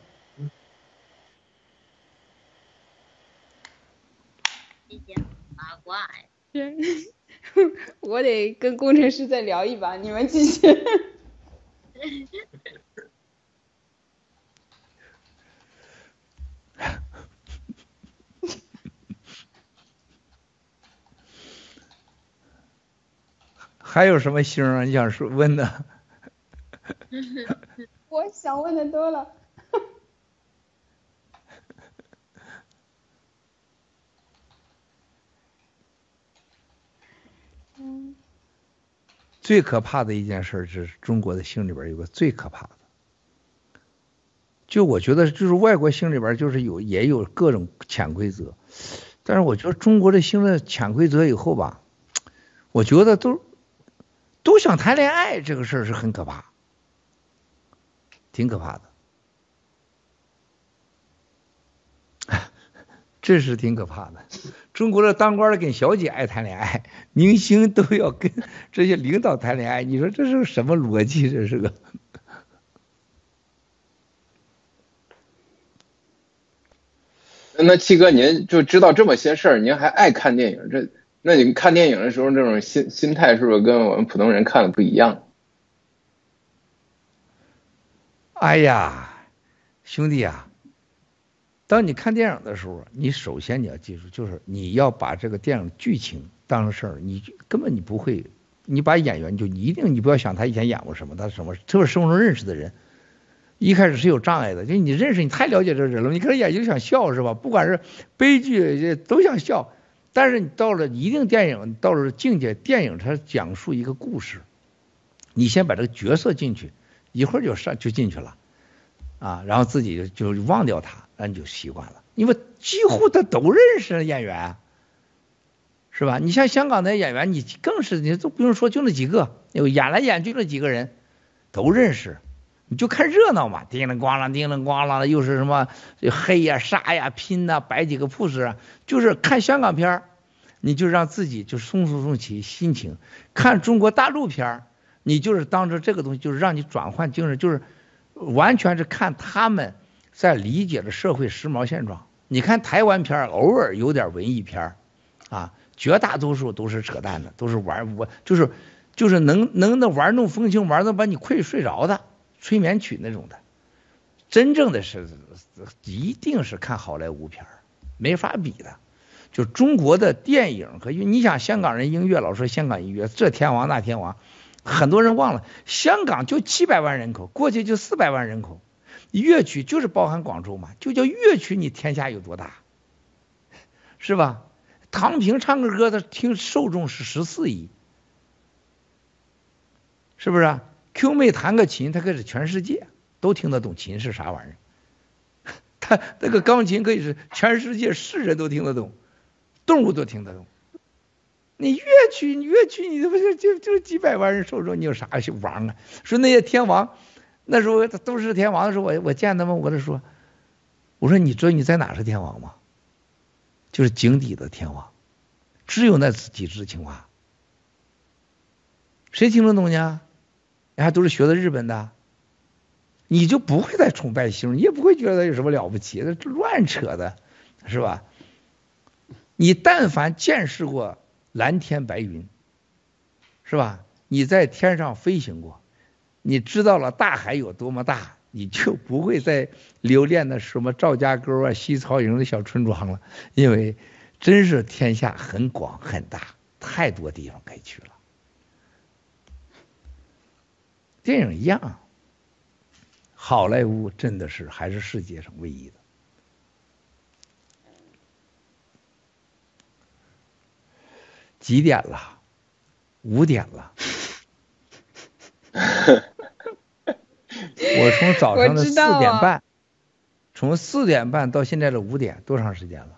我得跟工程师再聊一把，你们继续。还有什么星啊？你想说问的？我想问的多了。最可怕的一件事是中国的心里边有个最可怕的，就我觉得就是外国心里边就是有也有各种潜规则，但是我觉得中国的星的潜规则以后吧，我觉得都都想谈恋爱这个事儿是很可怕，挺可怕的。这是挺可怕的。中国的当官的跟小姐爱谈恋爱，明星都要跟这些领导谈恋爱，你说这是什么逻辑？这是个。那七哥，您就知道这么些事儿，您还爱看电影？这那你看电影的时候，这种心心态是不是跟我们普通人看的不一样？哎呀，兄弟啊！当你看电影的时候，你首先你要记住，就是你要把这个电影剧情当成事儿，你根本你不会，你把演员就一定你不要想他以前演过什么，他什么，特别是生活中认识的人，一开始是有障碍的，就是你认识你太了解这人了，你看他眼睛想笑是吧？不管是悲剧都想笑，但是你到了一定电影到了境界，电影它讲述一个故事，你先把这个角色进去，一会儿就上就进去了，啊，然后自己就就忘掉他，那你就习惯了，因为几乎他都认识演员，是吧？你像香港的演员，你更是你都不用说，就那几个，演来演去那几个人都认识。你就看热闹嘛，叮铃咣啷，叮铃咣啷的，又是什么黑呀、杀呀、拼呐，摆几个 pose，就是看香港片儿，你就让自己就松松松起心情；看中国大陆片儿，你就是当着这个东西，就是让你转换精神，就是完全是看他们在理解的社会时髦现状。你看台湾片，偶尔有点文艺片，啊，绝大多数都是扯淡的，都是玩我就是就是能能那玩弄风情，玩的把你困睡着的。催眠曲那种的，真正的是一定是看好莱坞片，没法比的。就中国的电影和因为，你想香港人音乐老说香港音乐这天王那天王，很多人忘了香港就七百万人口，过去就四百万人口，粤曲就是包含广州嘛，就叫粤曲，你天下有多大，是吧？唐平唱个歌，他听受众是十四亿，是不是啊？Q 妹弹个琴，他可是全世界都听得懂琴是啥玩意儿。他那个钢琴可以是全世界世人都听得懂，动物都听得懂。你粤曲，你粤曲，你这不是就就几百万人受众，你有啥王啊？说那些天王，那时候都是天王的时候，我我见他们，我就说，我说你知道你在哪是天王吗？就是井底的天王，只有那几只青蛙，谁听得懂呢？人家都是学的日本的，你就不会再崇拜星，你也不会觉得有什么了不起，那乱扯的，是吧？你但凡见识过蓝天白云，是吧？你在天上飞行过，你知道了大海有多么大，你就不会再留恋那什么赵家沟啊、西曹营的小村庄了，因为真是天下很广很大，太多地方可以去了。电影一样，好莱坞真的是还是世界上唯一的。几点了？五点了。我从早上的四点半，从四点半到现在的五点，多长时间了？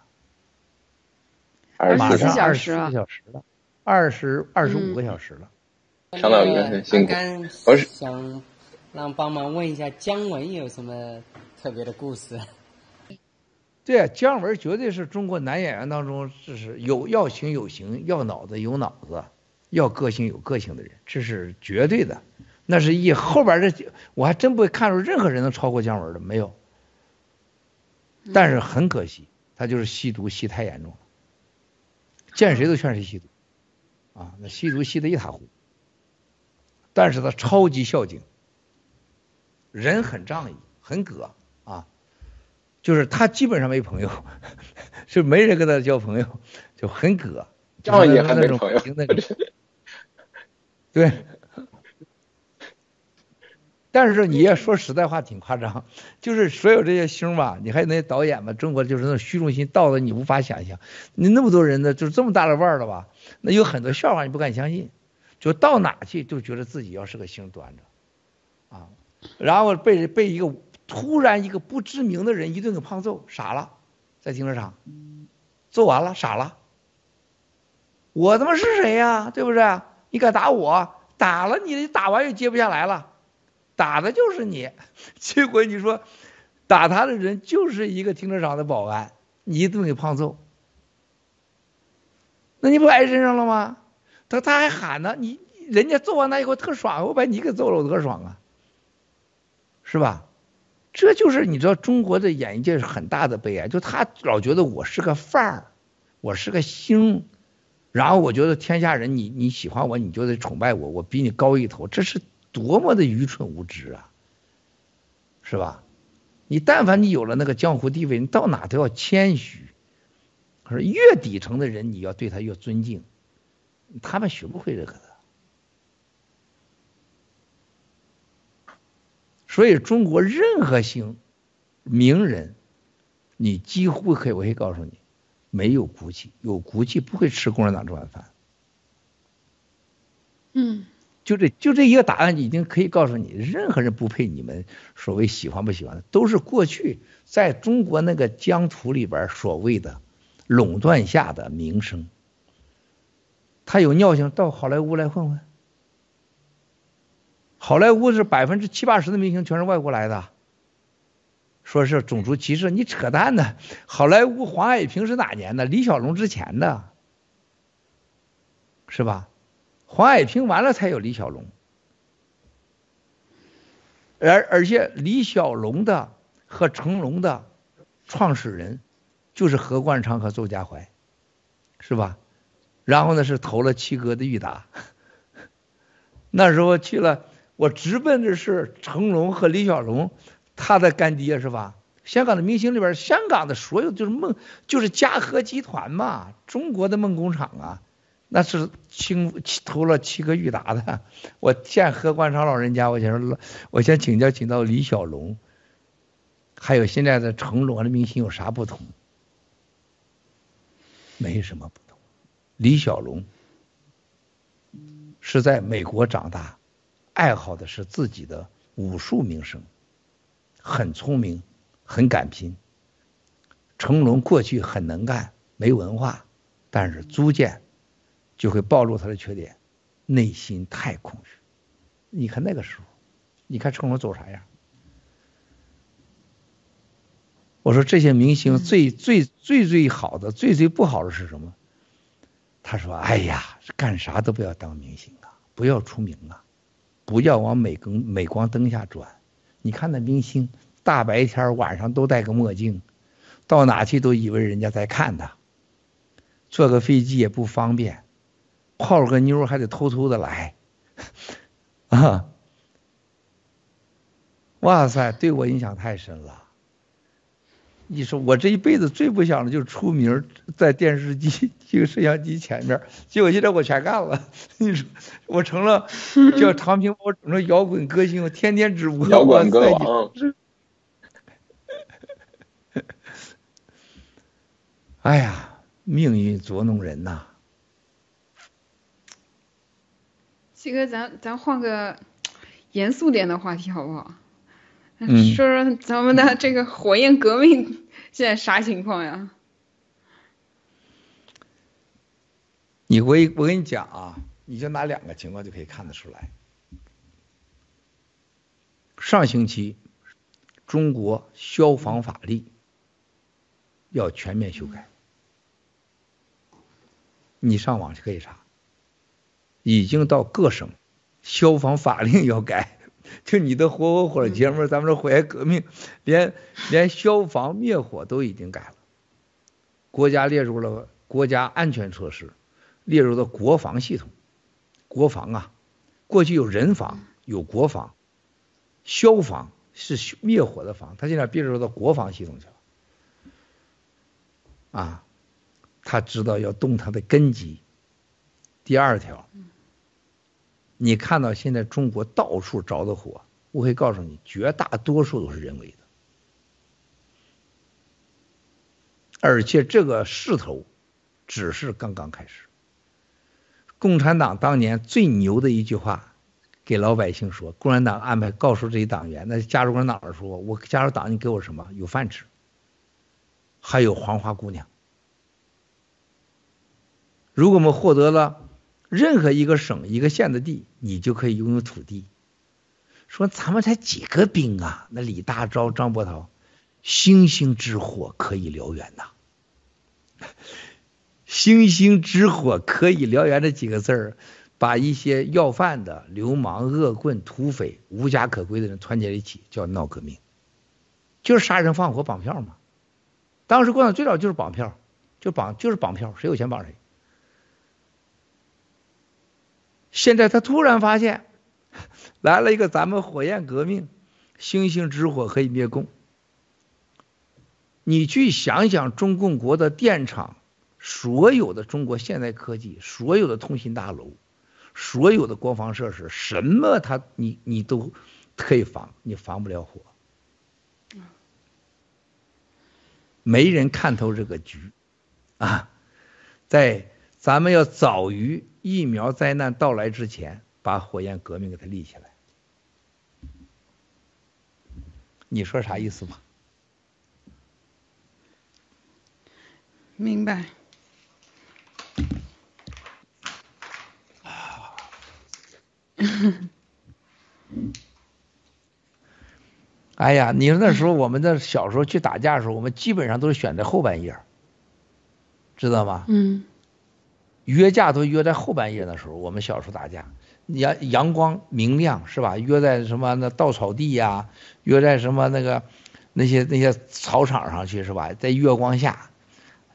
马上二十四小时了，二十二十五个小时了。常老师很辛苦。我是想让帮忙问一下姜文有什么特别的故事？对啊，姜文绝对是中国男演员当中，这是有要型有型，要脑子有脑子，要个性有个性的人，这是绝对的。那是一后边这，我还真不会看出任何人能超过姜文的，没有。但是很可惜，他就是吸毒吸太严重了，见谁都劝谁吸毒，啊，那吸毒吸得一塌糊涂。但是他超级孝敬，人很仗义，很葛啊，就是他基本上没朋友，就没人跟他交朋友，就很葛，仗义还没朋友，对。但是你也说实在话挺夸张，就是所有这些星吧，你还有那些导演吧，中国就是那种虚荣心到了你无法想象，你那么多人呢，就是这么大的腕儿了吧，那有很多笑话你不敢相信。就到哪去就觉得自己要是个星端着，啊，然后被被一个突然一个不知名的人一顿给胖揍，傻了，在停车场，揍完了傻了，我他妈是谁呀？对不对？你敢打我？打了你，打完又接不下来了，打的就是你。结果你说打他的人就是一个停车场的保安，你一顿给胖揍，那你不挨身上了吗？他他还喊呢，你人家揍完他以后特爽，我把你给揍了，我多爽啊，是吧？这就是你知道中国的演艺界是很大的悲哀，就他老觉得我是个范儿，我是个星，然后我觉得天下人你你喜欢我，你就得崇拜我，我比你高一头，这是多么的愚蠢无知啊，是吧？你但凡你有了那个江湖地位，你到哪都要谦虚，可是越底层的人，你要对他越尊敬。他们学不会这个所以中国任何姓名人，你几乎可以，我可以告诉你，没有骨气，有骨气不会吃共产党这碗饭。嗯，就这就这一个答案，已经可以告诉你，任何人不配你们所谓喜欢不喜欢的，都是过去在中国那个疆土里边所谓的垄断下的名声。他有尿性到好莱坞来混混。好莱坞是百分之七八十的明星全是外国来的，说是种族歧视，你扯淡呢！好莱坞黄海平是哪年的？李小龙之前的，是吧？黄海平完了才有李小龙，而而且李小龙的和成龙的创始人就是何冠昌和周家怀，是吧？然后呢是投了七哥的裕达，那时候去了。我直奔的是成龙和李小龙，他的干爹是吧？香港的明星里边，香港的所有就是梦，就是嘉禾集团嘛，中国的梦工厂啊，那是清投了七个裕达的。我见何冠昌老人家，我先说，我先请教请到李小龙，还有现在的成龙的明星有啥不同？没什么不同。李小龙是在美国长大。爱好的是自己的武术名声，很聪明，很敢拼。成龙过去很能干，没文化，但是逐渐就会暴露他的缺点，内心太空虚。你看那个时候，你看成龙走啥样？我说这些明星最最最最好的，最最不好的是什么？他说：“哎呀，干啥都不要当明星啊，不要出名啊。”不要往美光美光灯下转，你看那明星，大白天晚上都戴个墨镜，到哪去都以为人家在看他。坐个飞机也不方便，泡个妞还得偷偷的来，啊！哇塞，对我影响太深了。你说我这一辈子最不想的就是出名，在电视机、这个摄像机前面，结果现在我全干了。你说我成了 叫唐平，我成了摇滚歌星，我天天直播。摇滚歌王。哎呀，命运捉弄人呐！七哥，咱咱换个严肃点的话题好不好？嗯，说说咱们的这个火焰革命现在啥情况呀？你我我跟你讲啊，你就拿两个情况就可以看得出来。上星期，中国消防法律要全面修改，你上网就可以查，已经到各省消防法令要改。就你的火火火节目，咱们这火焰革命，连连消防灭火都已经改了，国家列入了国家安全措施，列入了国防系统，国防啊，过去有人防，有国防，消防是灭火的防，他现在列入到国防系统去了，啊，他知道要动他的根基。第二条。你看到现在中国到处着的火，我可以告诉你，绝大多数都是人为的，而且这个势头只是刚刚开始。共产党当年最牛的一句话，给老百姓说：共产党安排告诉这些党员，那加入共产党的时候，我加入党，你给我什么？有饭吃，还有黄花姑娘。如果我们获得了。任何一个省一个县的地，你就可以拥有土地。说咱们才几个兵啊？那李大钊、张伯涛，星星之火可以燎原呐！星星之火可以燎原这几个字儿，把一些要饭的流氓、恶棍、土匪、无家可归的人团结在一起，叫闹革命，就是杀人放火绑票嘛。当时共产党最早就是绑票，就绑就是绑票，谁有钱绑谁。现在他突然发现，来了一个咱们火焰革命，星星之火可以灭共。你去想想，中共国的电厂，所有的中国现代科技，所有的通信大楼，所有的国防设施，什么他你你都可以防，你防不了火。没人看透这个局，啊，在咱们要早于疫苗灾难到来之前，把火焰革命给它立起来。你说啥意思吧？明白。哎呀，你说那时候我们的小时候去打架的时候，我们基本上都是选在后半夜，知道吗？嗯。约架都约在后半夜的时候，我们小时候打架，阳阳光明亮是吧？约在什么那稻草地呀、约在什么那个那些那些草场上去是吧？在月光下，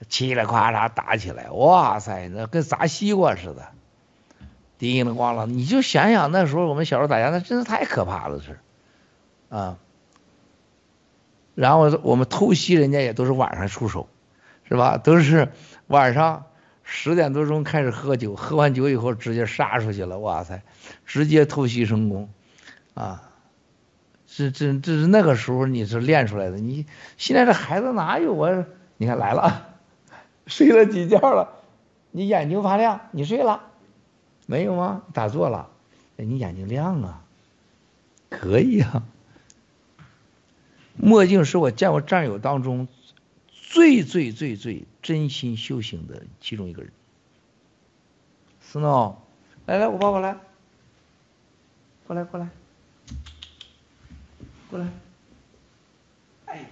嘁哩喀嚓打起来，哇塞，那跟砸西瓜似的。叮了咣啷，你就想想那时候我们小时候打架，那真是太可怕了，是啊。然后我们偷袭人家也都是晚上出手，是吧？都是晚上十点多钟开始喝酒，喝完酒以后直接杀出去了，哇塞，直接偷袭成功，啊，这这这是那个时候你是练出来的。你现在这孩子哪有啊？你看来了，睡了几觉了？你眼睛发亮，你睡了。没有吗？打坐了，哎，你眼睛亮啊，可以啊。墨镜是我见过战友当中最最最最真心修行的其中一个人。Snow，来来，我抱过来，过来过来，过来，哎，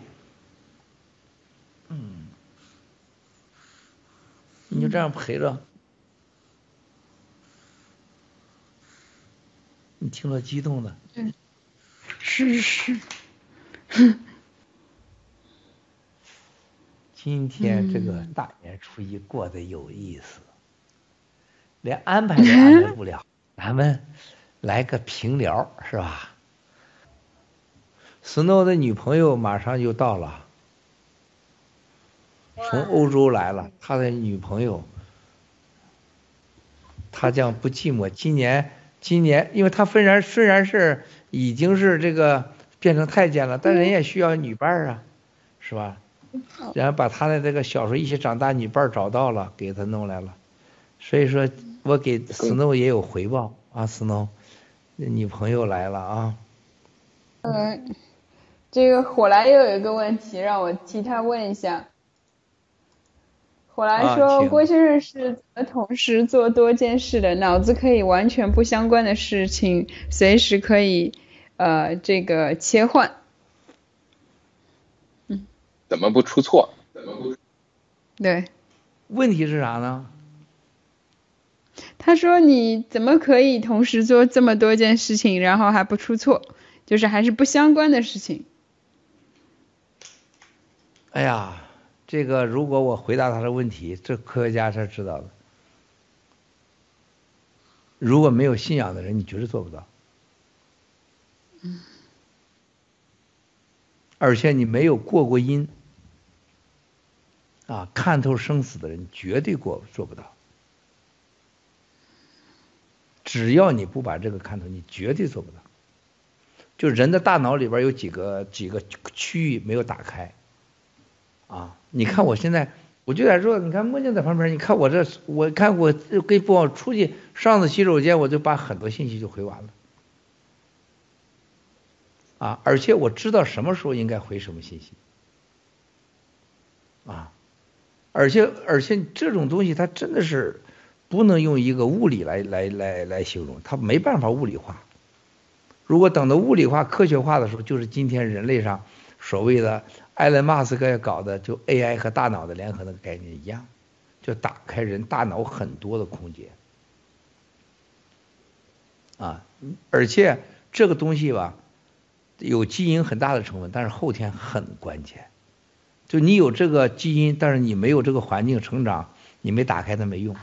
嗯，你就这样陪着。你听了激动的，嗯，是是，今天这个大年初一过得有意思，连安排都安排不了，咱们来个平聊是吧？Snow 的女朋友马上就到了，从欧洲来了，他的女朋友，他将不寂寞，今年。今年，因为他虽然虽然是已经是这个变成太监了，但人也需要女伴啊，是吧？然后把他的这个小时候一起长大女伴找到了，给他弄来了。所以说我给 Snow 也有回报啊，Snow，女朋友来了啊。嗯，这个火来又有一个问题，让我替他问一下。火来说，啊、郭先生是怎么同时做多件事的？脑子可以完全不相关的事情，随时可以呃这个切换。嗯，怎么不出错？怎么不？对，问题是啥呢？他说你怎么可以同时做这么多件事情，然后还不出错？就是还是不相关的事情。哎呀。这个如果我回答他的问题，这科学家是知道的。如果没有信仰的人，你绝对做不到。嗯而且你没有过过因，啊，看透生死的人绝对过做不到。只要你不把这个看透，你绝对做不到。就人的大脑里边有几个几个区域没有打开。啊，你看我现在，我就在这，你看墨镜在旁边，你看我这，我看我跟不往出去上次洗手间，我就把很多信息就回完了。啊，而且我知道什么时候应该回什么信息。啊，而且而且这种东西它真的是不能用一个物理来来来来形容，它没办法物理化。如果等到物理化、科学化的时候，就是今天人类上所谓的。埃隆·马斯克搞的就 AI 和大脑的联合那个概念一样，就打开人大脑很多的空间，啊，而且这个东西吧，有基因很大的成分，但是后天很关键。就你有这个基因，但是你没有这个环境成长，你没打开它没用，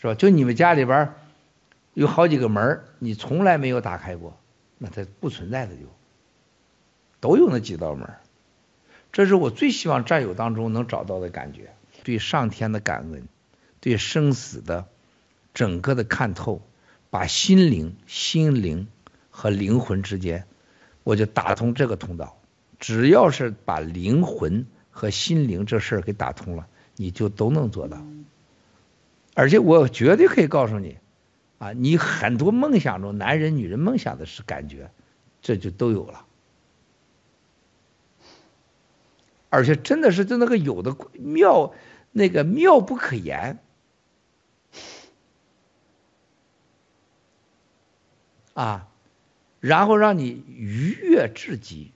是吧？就你们家里边有好几个门，你从来没有打开过，那它不存在的就都有那几道门。这是我最希望战友当中能找到的感觉，对上天的感恩，对生死的整个的看透，把心灵、心灵和灵魂之间，我就打通这个通道。只要是把灵魂和心灵这事儿给打通了，你就都能做到。而且我绝对可以告诉你，啊，你很多梦想中，男人、女人梦想的是感觉，这就都有了。而且真的是就那个有的妙，那个妙不可言。啊，然后让你愉悦至极，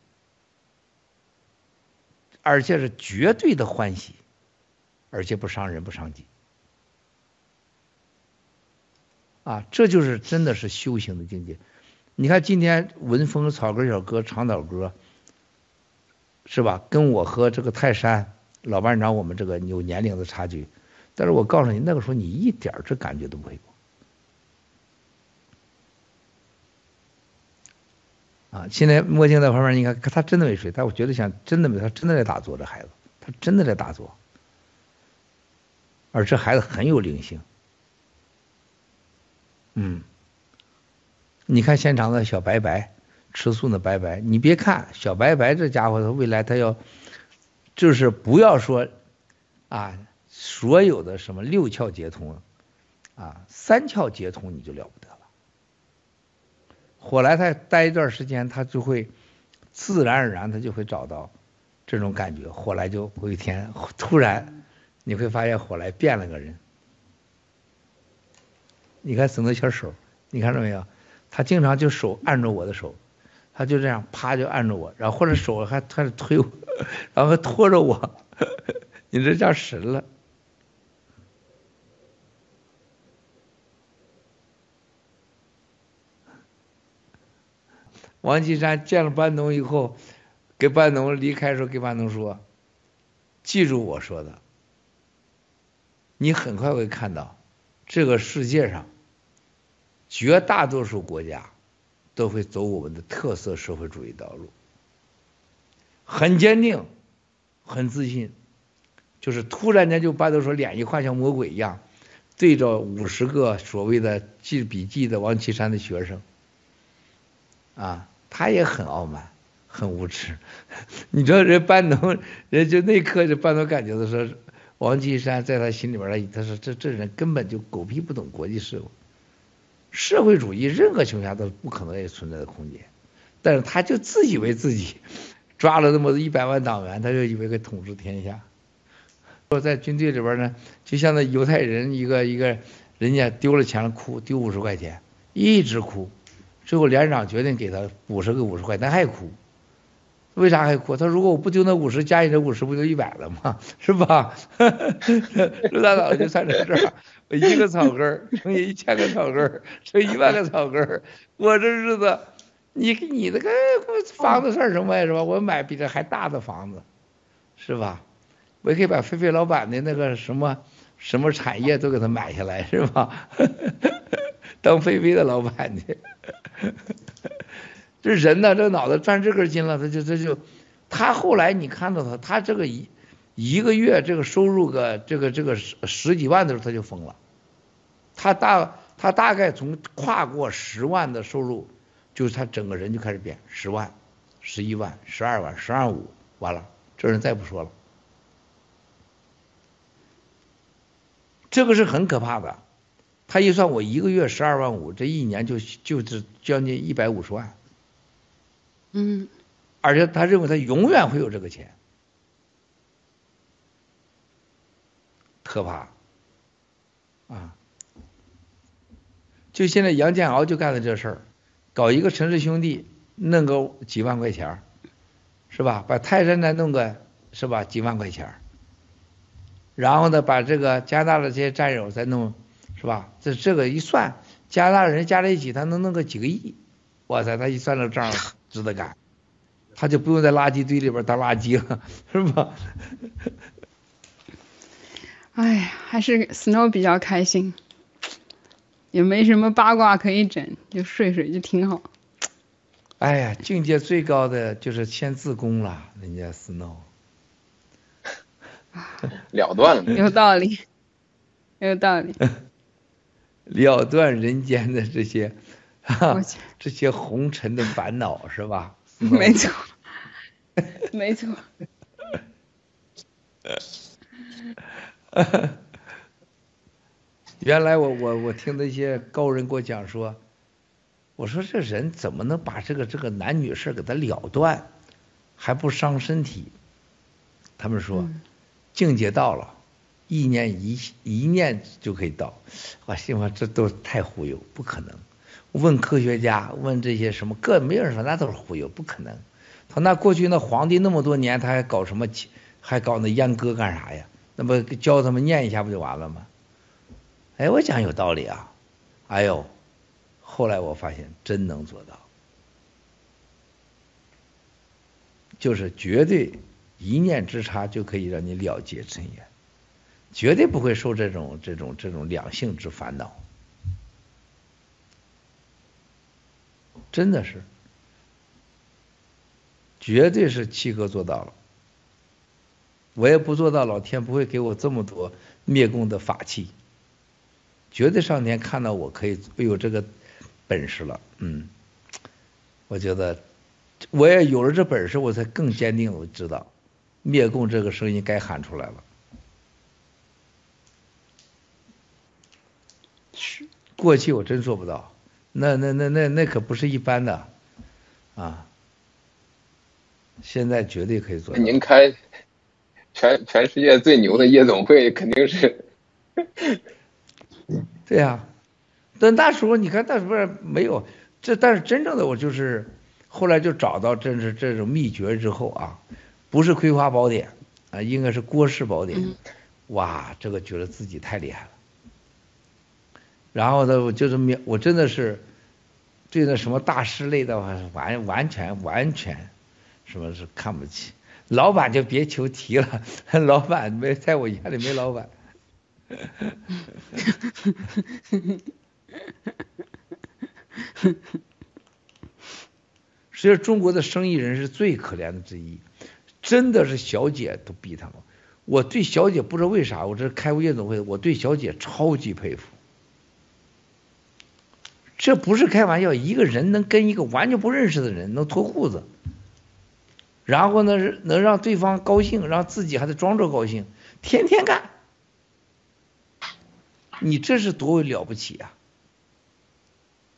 而且是绝对的欢喜，而且不伤人不伤己。啊，这就是真的是修行的境界。你看今天文风草根小哥长岛哥，是吧？跟我和这个泰山老班长，我们这个有年龄的差距，但是我告诉你，那个时候你一点这感觉都不会有。啊，现在墨镜在旁边，你看他真的没睡，但我觉得像真的没，他真的在打坐，这孩子，他真的在打坐，而这孩子很有灵性。嗯，你看现场的小白白，吃素的白白，你别看小白白这家伙，他未来他要，就是不要说，啊，所有的什么六窍皆通，啊，三窍皆通你就了不得。后来他待一段时间，他就会自然而然，他就会找到这种感觉。火来就有一天，突然你会发现，火来变了个人。你看沈德全手，你看到没有？他经常就手按着我的手，他就这样啪就按着我，然后或者手还开始推我，然后还拖着我，你这叫神了。王岐山见了班农以后，给班农离开时候，给班农说：“记住我说的，你很快会看到，这个世界上绝大多数国家都会走我们的特色社会主义道路。很坚定，很自信，就是突然间就班农说脸一换像魔鬼一样，对着五十个所谓的记笔记的王岐山的学生。”啊，他也很傲慢，很无耻。你知道人班农，人就那刻就班农感觉到说，王岐山在他心里边，他说这这人根本就狗屁不懂国际事务，社会主义任何情况下都是不可能有存在的空间。但是他就自以为自己抓了那么一百万党员，他就以为可以统治天下。说在军队里边呢，就像那犹太人一个一个，人家丢了钱了哭，丢五十块钱，一直哭。最后连长决定给他五十个五十块，他还哭，为啥还哭？他说如果我不丢那五十，加你这五十不就一百了吗？是吧？陆大岛就算这事儿，一个草根儿乘以一千个草根儿，乘一万个草根儿，我这日子，你给你那个房子算什么呀？是吧？我买比这还大的房子，是吧？我也可以把菲菲老板的那个什么什么产业都给他买下来，是吧？当菲菲的老板去。这人呢，这脑子转这根筋了，他就这就，他后来你看到他，他这个一一个月这个收入个这个这个十十几万的时候他就疯了，他大他大概从跨过十万的收入，就是他整个人就开始变，十万、十一万、十二万、十二五，完了，这人再不说了，这个是很可怕的。他一算，我一个月十二万五，这一年就就是将近一百五十万。嗯，而且他认为他永远会有这个钱，可怕啊！就现在杨建敖就干的这事儿，搞一个陈氏兄弟，弄个几万块钱，是吧？把泰山再弄个，是吧？几万块钱，然后呢，把这个加拿大的这些战友再弄。是吧？这这个一算，加拿大人加在一起，他能弄个几个亿？哇塞，他一算这账，值得干，他就不用在垃圾堆里边当垃圾了，是吧？哎呀，还是 Snow 比较开心，也没什么八卦可以整，就睡睡就挺好。哎呀，境界最高的就是签自宫了，人家 Snow，了断了，有道理，有道理。了断人间的这些这些红尘的烦恼是吧？没错，没错。原来我我我听那些高人给我讲说，我说这人怎么能把这个这个男女事给他了断，还不伤身体？他们说，境界到了，一念一一念就可以到。我心说这都太忽悠，不可能。问科学家，问这些什么个没人说那都是忽悠，不可能。他那过去那皇帝那么多年，他还搞什么，还搞那阉割干啥呀？那么教他们念一下不就完了吗？哎，我讲有道理啊。哎呦，后来我发现真能做到，就是绝对一念之差就可以让你了结尘缘，绝对不会受这种这种这种两性之烦恼。真的是，绝对是七哥做到了，我也不做到，老天不会给我这么多灭共的法器。绝对上天看到我可以有这个本事了，嗯，我觉得我也有了这本事，我才更坚定，我知道灭共这个声音该喊出来了。过去我真做不到。那那那那那可不是一般的，啊！现在绝对可以做到。您开全全世界最牛的夜总会，肯定是。对呀，但那时候你看，那时候没有这，但是真正的我就是后来就找到这是这种秘诀之后啊，不是《葵花宝典》啊，应该是《郭氏宝典》。哇，这个觉得自己太厉害了。然后呢，我就是我真的是对那什么大师类的话，完完全完全什么是看不起。老板就别求提了，老板没在我眼里没老板。实际上，中国的生意人是最可怜的之一，真的是小姐都逼他们。我对小姐不知道为啥，我这开过夜总会，我对小姐超级佩服。这不是开玩笑，一个人能跟一个完全不认识的人能脱裤子，然后呢，能让对方高兴，让自己还得装着高兴，天天干，你这是多么了不起啊，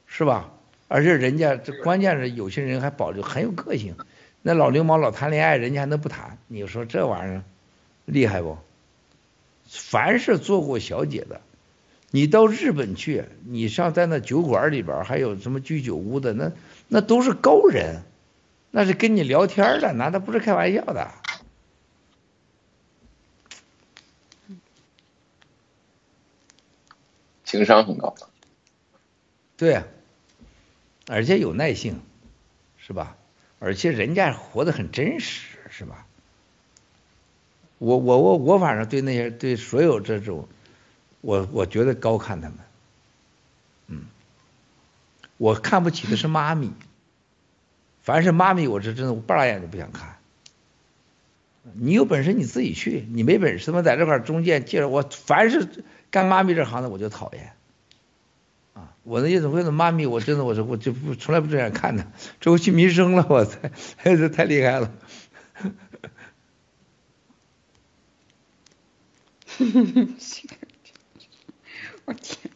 是吧？而且人家这关键是有些人还保留很有个性，那老流氓老谈恋爱，人家还能不谈？你说这玩意儿厉害不？凡是做过小姐的。你到日本去，你上在那酒馆里边，还有什么居酒屋的，那那都是高人，那是跟你聊天的，那他不是开玩笑的。情商很高。对啊，而且有耐性，是吧？而且人家活得很真实，是吧？我我我我反正对那些对所有这种。我我觉得高看他们，嗯，我看不起的是妈咪，凡是妈咪，我这真的我半拉眼都不想看。你有本事你自己去，你没本事他妈在这块中间介绍我，凡是干妈咪这行的我就讨厌。啊，我那夜总会的妈咪，我真的我说我就不从来不这样看的，这回去民生了，我操，这太厉害了。我天！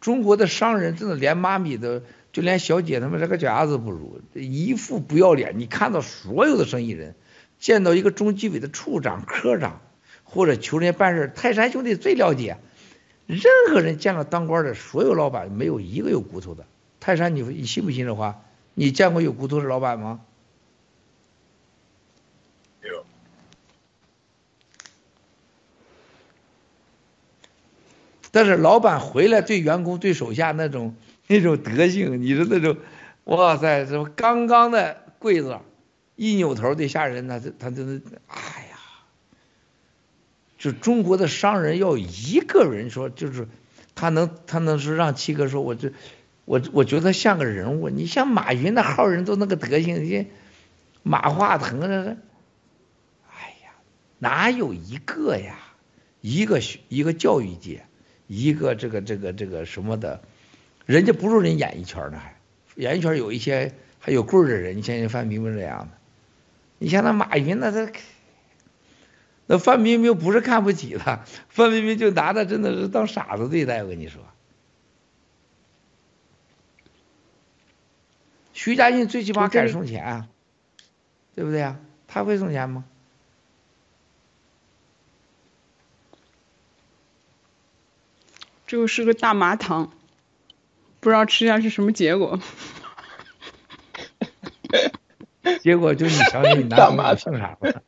中国的商人真的连妈咪都，就连小姐他们这个脚丫子不如，一副不要脸。你看到所有的生意人，见到一个中纪委的处长、科长，或者求人家办事，泰山兄弟最了解。任何人见了当官的，所有老板没有一个有骨头的。泰山，你你信不信这话？你见过有骨头的老板吗？但是老板回来对员工对手下那种 那种德性，你说那种，哇塞，什么刚刚的柜子，一扭头对下人，他他真的，哎呀，就中国的商人要一个人说，就是他能他能说让七哥说，我这我我觉得像个人物，你像马云那号人都那个德行，你马化腾这是，哎呀，哪有一个呀？一个学一个教育界。一个这个这个这个什么的，人家不如人演艺圈呢，还演艺圈有一些还有棍儿的人，你像人范冰冰这样的，你像那马云那他，那范冰冰不是看不起他，范冰冰就拿他真的是当傻子对待，我跟你说。徐家印最起码敢送钱啊，对不对呀？他会送钱吗？这个是个大麻糖，不知道吃下去什么结果。结果就你想你男朋友姓啥了？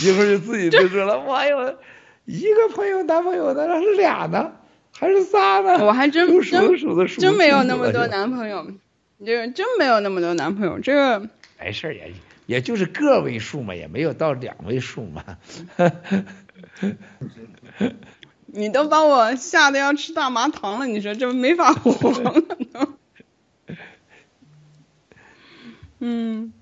一会 儿就自己就说了，我有一个朋友男朋友，那是俩呢，还是仨呢？我还真数数数的真没有那么多男朋友，这个真没有那么多男朋友，这个没事也也就是个位数嘛，也没有到两位数嘛。你都把我吓得要吃大麻糖了，你说这没法活了都。嗯。